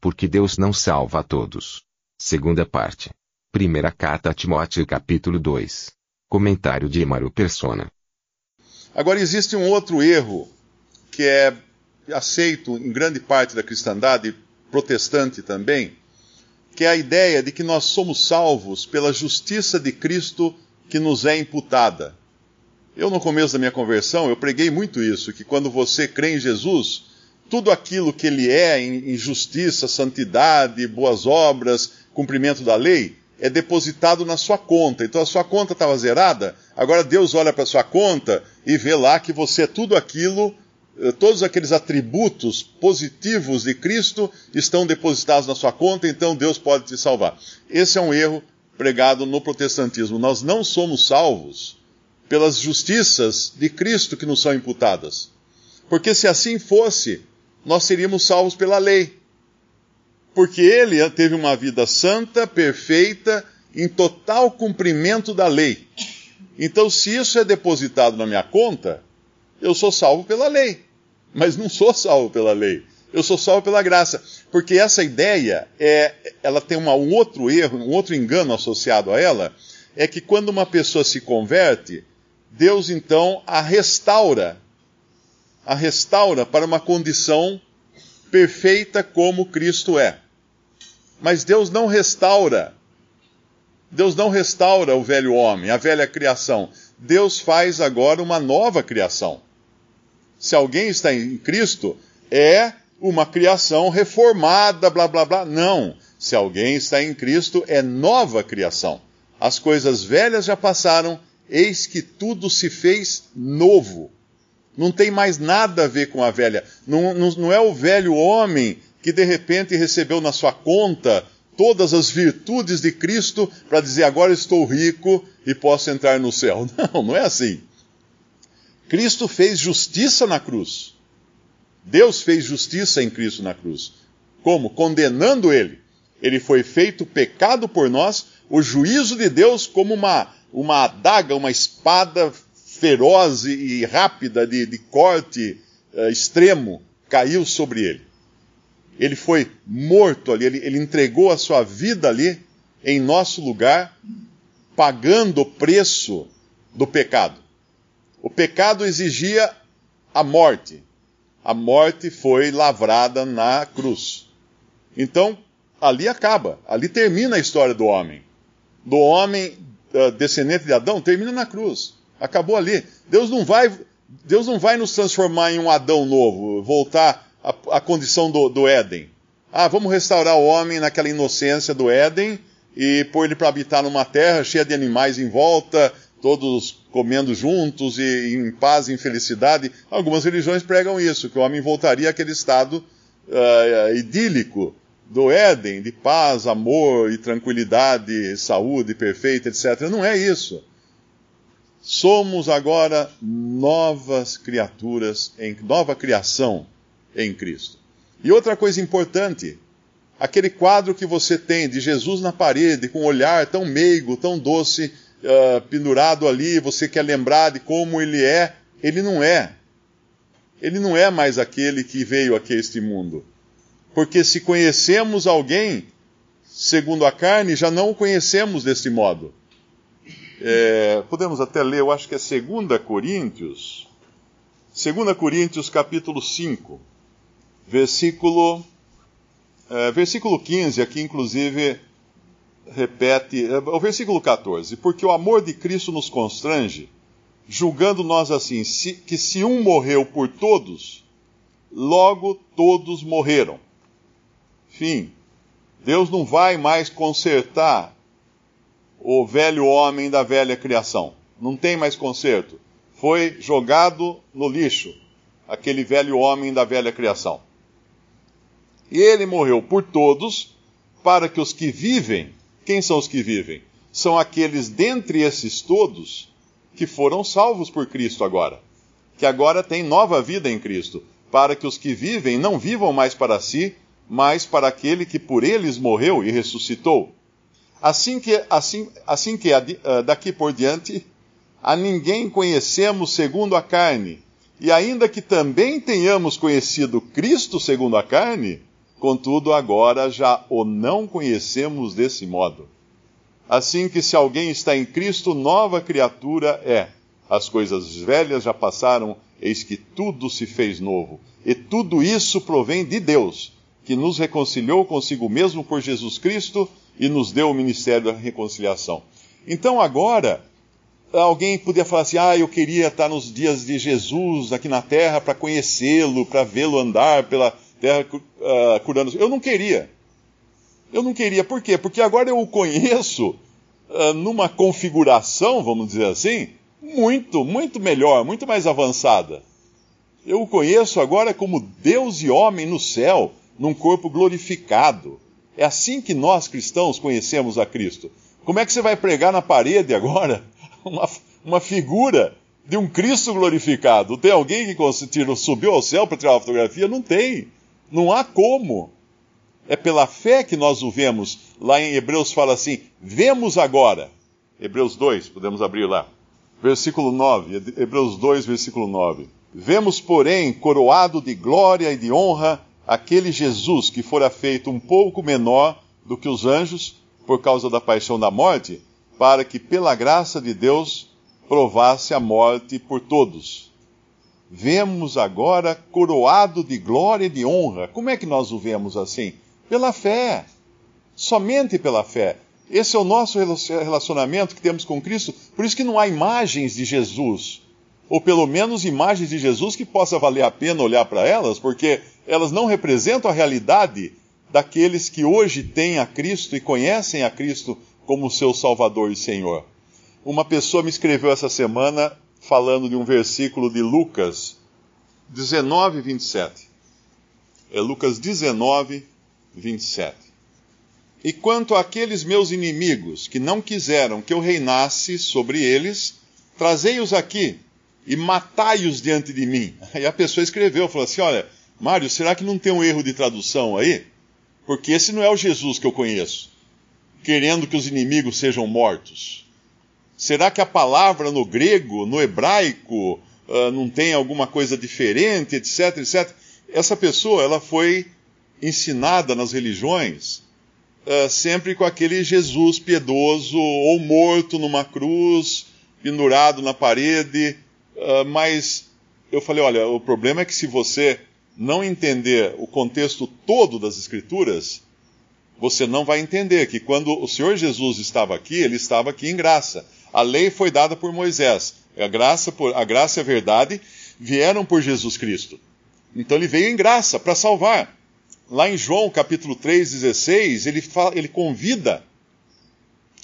Porque Deus não salva a todos. Segunda parte. Primeira carta a Timóteo capítulo 2. Comentário de Emaro Persona. Agora, existe um outro erro que é aceito em grande parte da cristandade protestante também, que é a ideia de que nós somos salvos pela justiça de Cristo que nos é imputada. Eu, no começo da minha conversão, eu preguei muito isso, que quando você crê em Jesus, tudo aquilo que ele é em, justiça, santidade, boas obras, cumprimento da lei, é depositado na sua conta. Então a sua conta estava zerada, agora Deus olha para a sua conta e vê lá que você é tudo aquilo, eh, todos aqueles atributos positivos de Cristo estão depositados na sua conta, então Deus pode te salvar. Esse é um erro pregado no protestantismo. Nós não somos salvos pelas justiças de Cristo que nos são imputadas. Porque se assim fosse, nós seríamos salvos pela lei porque ele teve uma vida santa, perfeita, em total cumprimento da lei. Então, se isso é depositado na minha conta, eu sou salvo pela lei. Mas não sou salvo pela lei. Eu sou salvo pela graça. Porque essa ideia é, ela tem uma, um outro erro, um outro engano associado a ela, é que quando uma pessoa se converte, Deus então a restaura, a restaura para uma condição perfeita como Cristo é. Mas Deus não restaura. Deus não restaura o velho homem, a velha criação. Deus faz agora uma nova criação. Se alguém está em Cristo, é uma criação reformada, blá blá blá. Não. Se alguém está em Cristo, é nova criação. As coisas velhas já passaram, eis que tudo se fez novo. Não tem mais nada a ver com a velha. Não, não, não é o velho homem que de repente recebeu na sua conta todas as virtudes de Cristo para dizer agora estou rico e posso entrar no céu. Não, não é assim. Cristo fez justiça na cruz. Deus fez justiça em Cristo na cruz. Como? Condenando ele. Ele foi feito pecado por nós, o juízo de Deus como uma, uma adaga, uma espada feroz e rápida de, de corte uh, extremo caiu sobre ele. Ele foi morto ali, ele, ele entregou a sua vida ali, em nosso lugar, pagando o preço do pecado. O pecado exigia a morte. A morte foi lavrada na cruz. Então, ali acaba, ali termina a história do homem. Do homem uh, descendente de Adão, termina na cruz. Acabou ali. Deus não vai, Deus não vai nos transformar em um Adão novo, voltar à, à condição do, do Éden. Ah, vamos restaurar o homem naquela inocência do Éden e pôr ele para habitar numa terra cheia de animais em volta, todos comendo juntos e em paz e em felicidade. Algumas religiões pregam isso, que o homem voltaria àquele estado uh, idílico do Éden, de paz, amor e tranquilidade, saúde perfeita, etc. Não é isso. Somos agora novas criaturas, em nova criação em Cristo. E outra coisa importante, aquele quadro que você tem de Jesus na parede, com um olhar tão meigo, tão doce, uh, pendurado ali, você quer lembrar de como ele é, ele não é. Ele não é mais aquele que veio aqui a este mundo. Porque se conhecemos alguém segundo a carne, já não o conhecemos desse modo. É, podemos até ler, eu acho que é 2 Coríntios. 2 Coríntios capítulo 5 versículo, é, versículo 15, aqui inclusive repete, é, o versículo 14: Porque o amor de Cristo nos constrange, julgando nós assim, se, que se um morreu por todos, logo todos morreram. Fim. Deus não vai mais consertar o velho homem da velha criação. Não tem mais conserto. Foi jogado no lixo aquele velho homem da velha criação. E ele morreu por todos, para que os que vivem, quem são os que vivem? São aqueles dentre esses todos que foram salvos por Cristo agora, que agora têm nova vida em Cristo, para que os que vivem não vivam mais para si, mas para aquele que por eles morreu e ressuscitou. Assim que, assim, assim que daqui por diante, a ninguém conhecemos segundo a carne, e ainda que também tenhamos conhecido Cristo segundo a carne, contudo agora já o não conhecemos desse modo. Assim que se alguém está em Cristo, nova criatura é. As coisas velhas já passaram, eis que tudo se fez novo. E tudo isso provém de Deus, que nos reconciliou consigo mesmo por Jesus Cristo e nos deu o ministério da reconciliação. Então agora, alguém podia falar assim: ah, eu queria estar nos dias de Jesus aqui na terra para conhecê-lo, para vê-lo andar pela terra uh, curando. Eu não queria. Eu não queria. Por quê? Porque agora eu o conheço uh, numa configuração, vamos dizer assim, muito, muito melhor, muito mais avançada. Eu o conheço agora como Deus e homem no céu, num corpo glorificado. É assim que nós cristãos conhecemos a Cristo. Como é que você vai pregar na parede agora uma, uma figura de um Cristo glorificado? Tem alguém que subiu ao céu para tirar uma fotografia? Não tem. Não há como. É pela fé que nós o vemos. Lá em Hebreus fala assim: vemos agora. Hebreus 2, podemos abrir lá. Versículo 9. Hebreus 2, versículo 9. Vemos, porém, coroado de glória e de honra aquele Jesus que fora feito um pouco menor do que os anjos por causa da paixão da morte, para que pela graça de Deus provasse a morte por todos. Vemos agora coroado de glória e de honra. Como é que nós o vemos assim? Pela fé. Somente pela fé. Esse é o nosso relacionamento que temos com Cristo. Por isso que não há imagens de Jesus ou pelo menos imagens de Jesus que possa valer a pena olhar para elas, porque elas não representam a realidade daqueles que hoje têm a Cristo e conhecem a Cristo como seu Salvador e Senhor. Uma pessoa me escreveu essa semana falando de um versículo de Lucas 19, 27. É Lucas 19, 27. E quanto àqueles meus inimigos que não quiseram que eu reinasse sobre eles, trazei-os aqui e matai-os diante de mim. Aí a pessoa escreveu, falou assim: Olha, Mário, será que não tem um erro de tradução aí? Porque esse não é o Jesus que eu conheço, querendo que os inimigos sejam mortos. Será que a palavra no grego, no hebraico, uh, não tem alguma coisa diferente, etc, etc? Essa pessoa, ela foi ensinada nas religiões uh, sempre com aquele Jesus piedoso, ou morto numa cruz, pendurado na parede, ah, mas eu falei: olha, o problema é que se você não entender o contexto todo das Escrituras, você não vai entender que quando o Senhor Jesus estava aqui, ele estava aqui em graça. A lei foi dada por Moisés. A graça, por, a graça e a verdade vieram por Jesus Cristo. Então ele veio em graça para salvar. Lá em João capítulo 3, 16, ele, fala, ele convida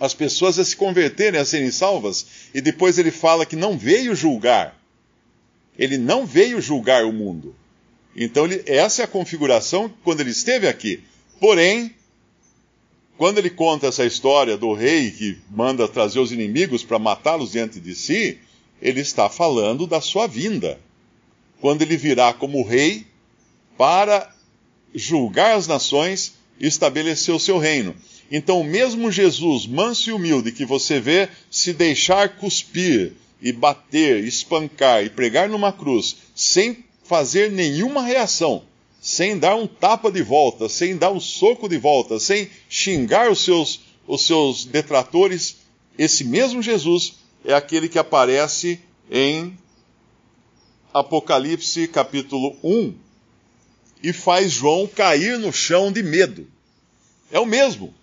as pessoas a se converterem, a serem salvas, e depois ele fala que não veio julgar. Ele não veio julgar o mundo. Então, ele, essa é a configuração quando ele esteve aqui. Porém, quando ele conta essa história do rei que manda trazer os inimigos para matá-los diante de si, ele está falando da sua vinda. Quando ele virá como rei para julgar as nações e estabelecer o seu reino. Então, o mesmo Jesus, manso e humilde, que você vê se deixar cuspir e bater, espancar e pregar numa cruz, sem fazer nenhuma reação, sem dar um tapa de volta, sem dar um soco de volta, sem xingar os seus, os seus detratores, esse mesmo Jesus é aquele que aparece em Apocalipse capítulo 1 e faz João cair no chão de medo. É o mesmo.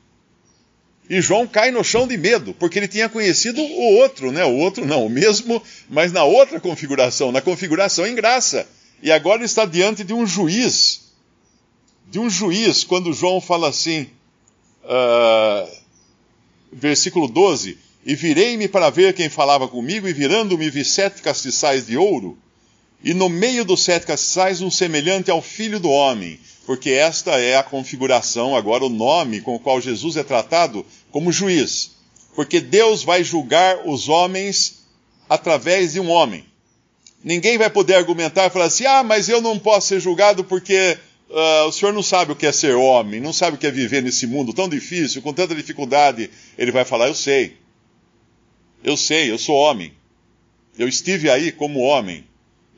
E João cai no chão de medo, porque ele tinha conhecido o outro, né? O outro não, o mesmo, mas na outra configuração, na configuração em graça. E agora está diante de um juiz. De um juiz, quando João fala assim, uh, versículo 12: E virei-me para ver quem falava comigo, e virando-me vi sete castiçais de ouro, E no meio dos sete castiçais, um semelhante ao filho do homem, porque esta é a configuração, agora o nome com o qual Jesus é tratado como juiz. Porque Deus vai julgar os homens através de um homem. Ninguém vai poder argumentar e falar assim: ah, mas eu não posso ser julgado porque uh, o senhor não sabe o que é ser homem, não sabe o que é viver nesse mundo tão difícil, com tanta dificuldade. Ele vai falar: eu sei. Eu sei, eu sou homem. Eu estive aí como homem.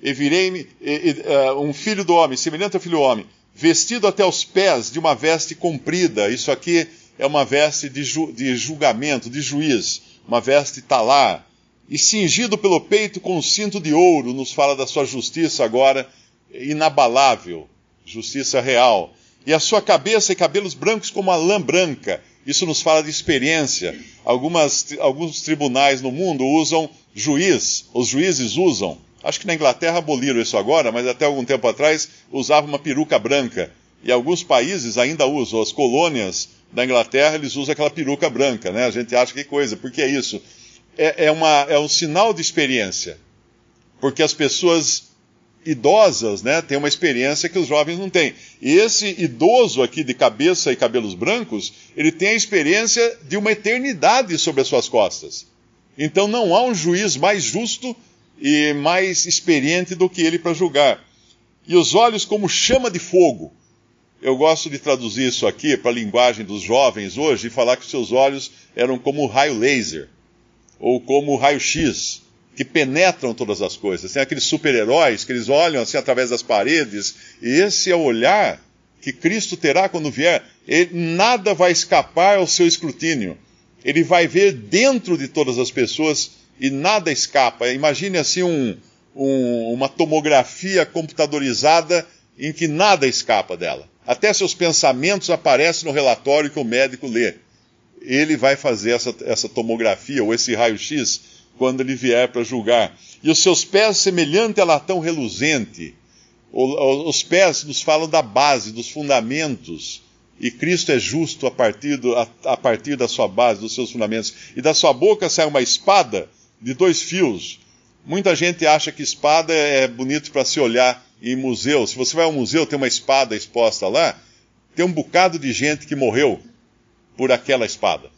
E virei-me uh, um filho do homem, semelhante ao filho do homem, vestido até os pés de uma veste comprida. Isso aqui é uma veste de, ju de julgamento, de juiz, uma veste talar e cingido pelo peito com um cinto de ouro, nos fala da sua justiça agora inabalável, justiça real. E a sua cabeça e cabelos brancos como a lã branca. Isso nos fala de experiência. Algumas, alguns tribunais no mundo usam juiz, os juízes usam. Acho que na Inglaterra aboliram isso agora, mas até algum tempo atrás usava uma peruca branca. E alguns países ainda usam. As colônias da Inglaterra, eles usam aquela peruca branca, né? A gente acha que coisa, por que é isso? é, é, uma, é um sinal de experiência. Porque as pessoas idosas né, têm uma experiência que os jovens não têm. E esse idoso aqui de cabeça e cabelos brancos, ele tem a experiência de uma eternidade sobre as suas costas. Então não há um juiz mais justo e mais experiente do que ele para julgar. E os olhos como chama de fogo. Eu gosto de traduzir isso aqui para a linguagem dos jovens hoje e falar que seus olhos eram como raio laser ou como raio-x, que penetram todas as coisas. Tem aqueles super-heróis que eles olham assim através das paredes, e esse é o olhar que Cristo terá quando vier. Ele, nada vai escapar ao seu escrutínio. Ele vai ver dentro de todas as pessoas e nada escapa. Imagine assim um, um, uma tomografia computadorizada em que nada escapa dela. Até seus pensamentos aparecem no relatório que o médico lê ele vai fazer essa, essa tomografia ou esse raio-x quando ele vier para julgar. E os seus pés semelhante a latão reluzente. Os pés nos falam da base, dos fundamentos. E Cristo é justo a partir, do, a, a partir da sua base, dos seus fundamentos. E da sua boca sai uma espada de dois fios. Muita gente acha que espada é bonito para se olhar em museu. Se você vai ao museu, tem uma espada exposta lá, tem um bocado de gente que morreu por aquela espada.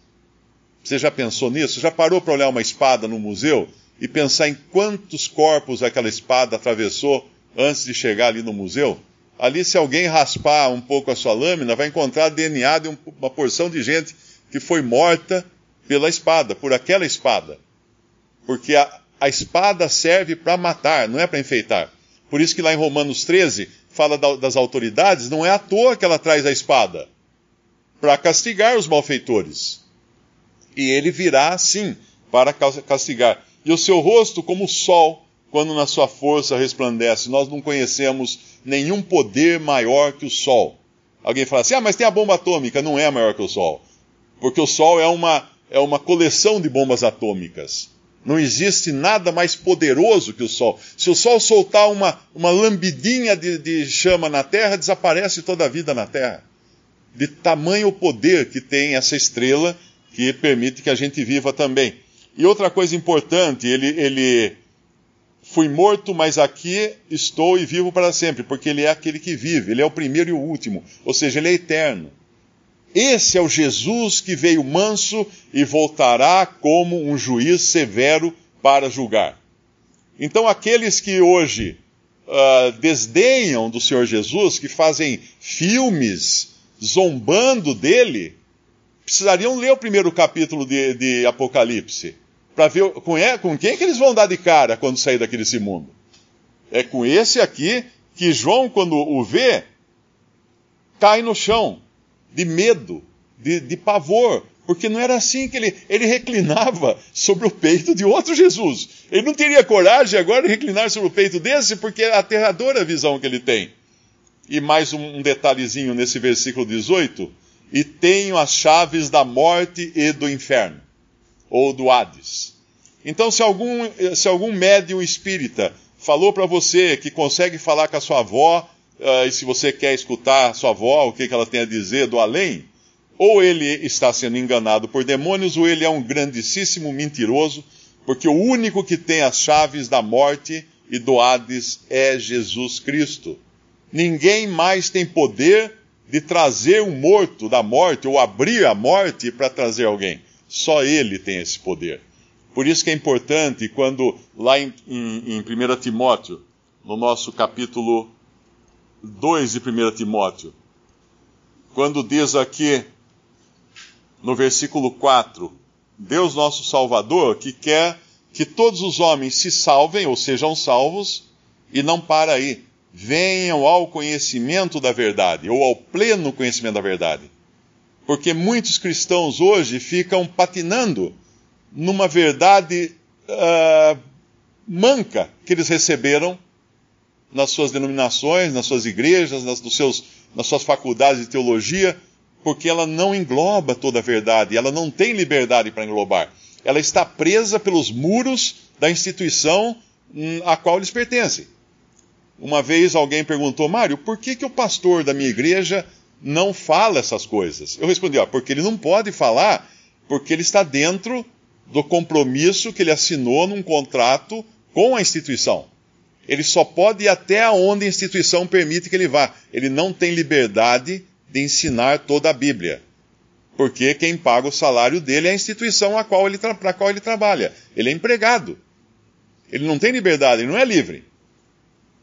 Você já pensou nisso? Já parou para olhar uma espada no museu e pensar em quantos corpos aquela espada atravessou antes de chegar ali no museu? Ali, se alguém raspar um pouco a sua lâmina, vai encontrar DNA de uma porção de gente que foi morta pela espada, por aquela espada. Porque a, a espada serve para matar, não é para enfeitar. Por isso que lá em Romanos 13 fala da, das autoridades, não é à toa que ela traz a espada para castigar os malfeitores. E ele virá, sim, para castigar. E o seu rosto como o sol, quando na sua força resplandece. Nós não conhecemos nenhum poder maior que o sol. Alguém fala assim: ah, mas tem a bomba atômica. Não é maior que o sol. Porque o sol é uma, é uma coleção de bombas atômicas. Não existe nada mais poderoso que o Sol. Se o Sol soltar uma, uma lambidinha de, de chama na Terra, desaparece toda a vida na Terra de tamanho poder que tem essa estrela que permite que a gente viva também. E outra coisa importante, ele, ele fui morto, mas aqui estou e vivo para sempre, porque ele é aquele que vive, ele é o primeiro e o último, ou seja, ele é eterno. Esse é o Jesus que veio manso e voltará como um juiz severo para julgar. Então, aqueles que hoje uh, desdenham do Senhor Jesus, que fazem filmes zombando dele, precisariam ler o primeiro capítulo de, de Apocalipse para ver com, é, com quem que eles vão dar de cara quando sair daquele mundo. É com esse aqui que João, quando o vê, cai no chão de medo, de, de pavor, porque não era assim que ele, ele reclinava sobre o peito de outro Jesus. Ele não teria coragem agora de reclinar sobre o peito desse, porque é a aterradora visão que ele tem. E mais um detalhezinho nesse versículo 18: E tenho as chaves da morte e do inferno, ou do Hades. Então, se algum, se algum médium espírita falou para você que consegue falar com a sua avó, uh, e se você quer escutar sua avó, o que, que ela tem a dizer do além, ou ele está sendo enganado por demônios, ou ele é um grandíssimo mentiroso, porque o único que tem as chaves da morte e do Hades é Jesus Cristo. Ninguém mais tem poder de trazer um morto da morte ou abrir a morte para trazer alguém. Só ele tem esse poder. Por isso que é importante quando, lá em, em, em 1 Timóteo, no nosso capítulo 2 de 1 Timóteo, quando diz aqui, no versículo 4, Deus nosso Salvador, que quer que todos os homens se salvem, ou sejam salvos, e não para aí. Venham ao conhecimento da verdade, ou ao pleno conhecimento da verdade. Porque muitos cristãos hoje ficam patinando numa verdade uh, manca que eles receberam nas suas denominações, nas suas igrejas, nas, seus, nas suas faculdades de teologia, porque ela não engloba toda a verdade, ela não tem liberdade para englobar ela está presa pelos muros da instituição hum, a qual eles pertencem. Uma vez alguém perguntou, Mário, por que, que o pastor da minha igreja não fala essas coisas? Eu respondi, ó, porque ele não pode falar, porque ele está dentro do compromisso que ele assinou num contrato com a instituição. Ele só pode ir até onde a instituição permite que ele vá. Ele não tem liberdade de ensinar toda a Bíblia porque quem paga o salário dele é a instituição para a qual ele trabalha. Ele é empregado. Ele não tem liberdade, ele não é livre.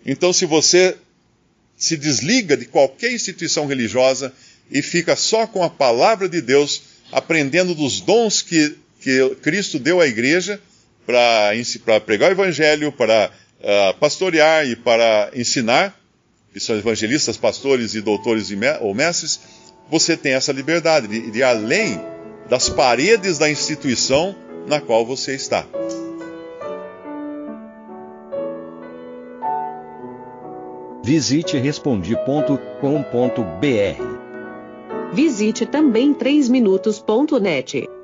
Então, se você se desliga de qualquer instituição religiosa e fica só com a palavra de Deus, aprendendo dos dons que, que Cristo deu à igreja para pregar o evangelho, para uh, pastorear e para ensinar, que são evangelistas, pastores e doutores ou mestres, você tem essa liberdade de, de ir além das paredes da instituição na qual você está. Visite respondi.com.br. Visite também 3minutos.net.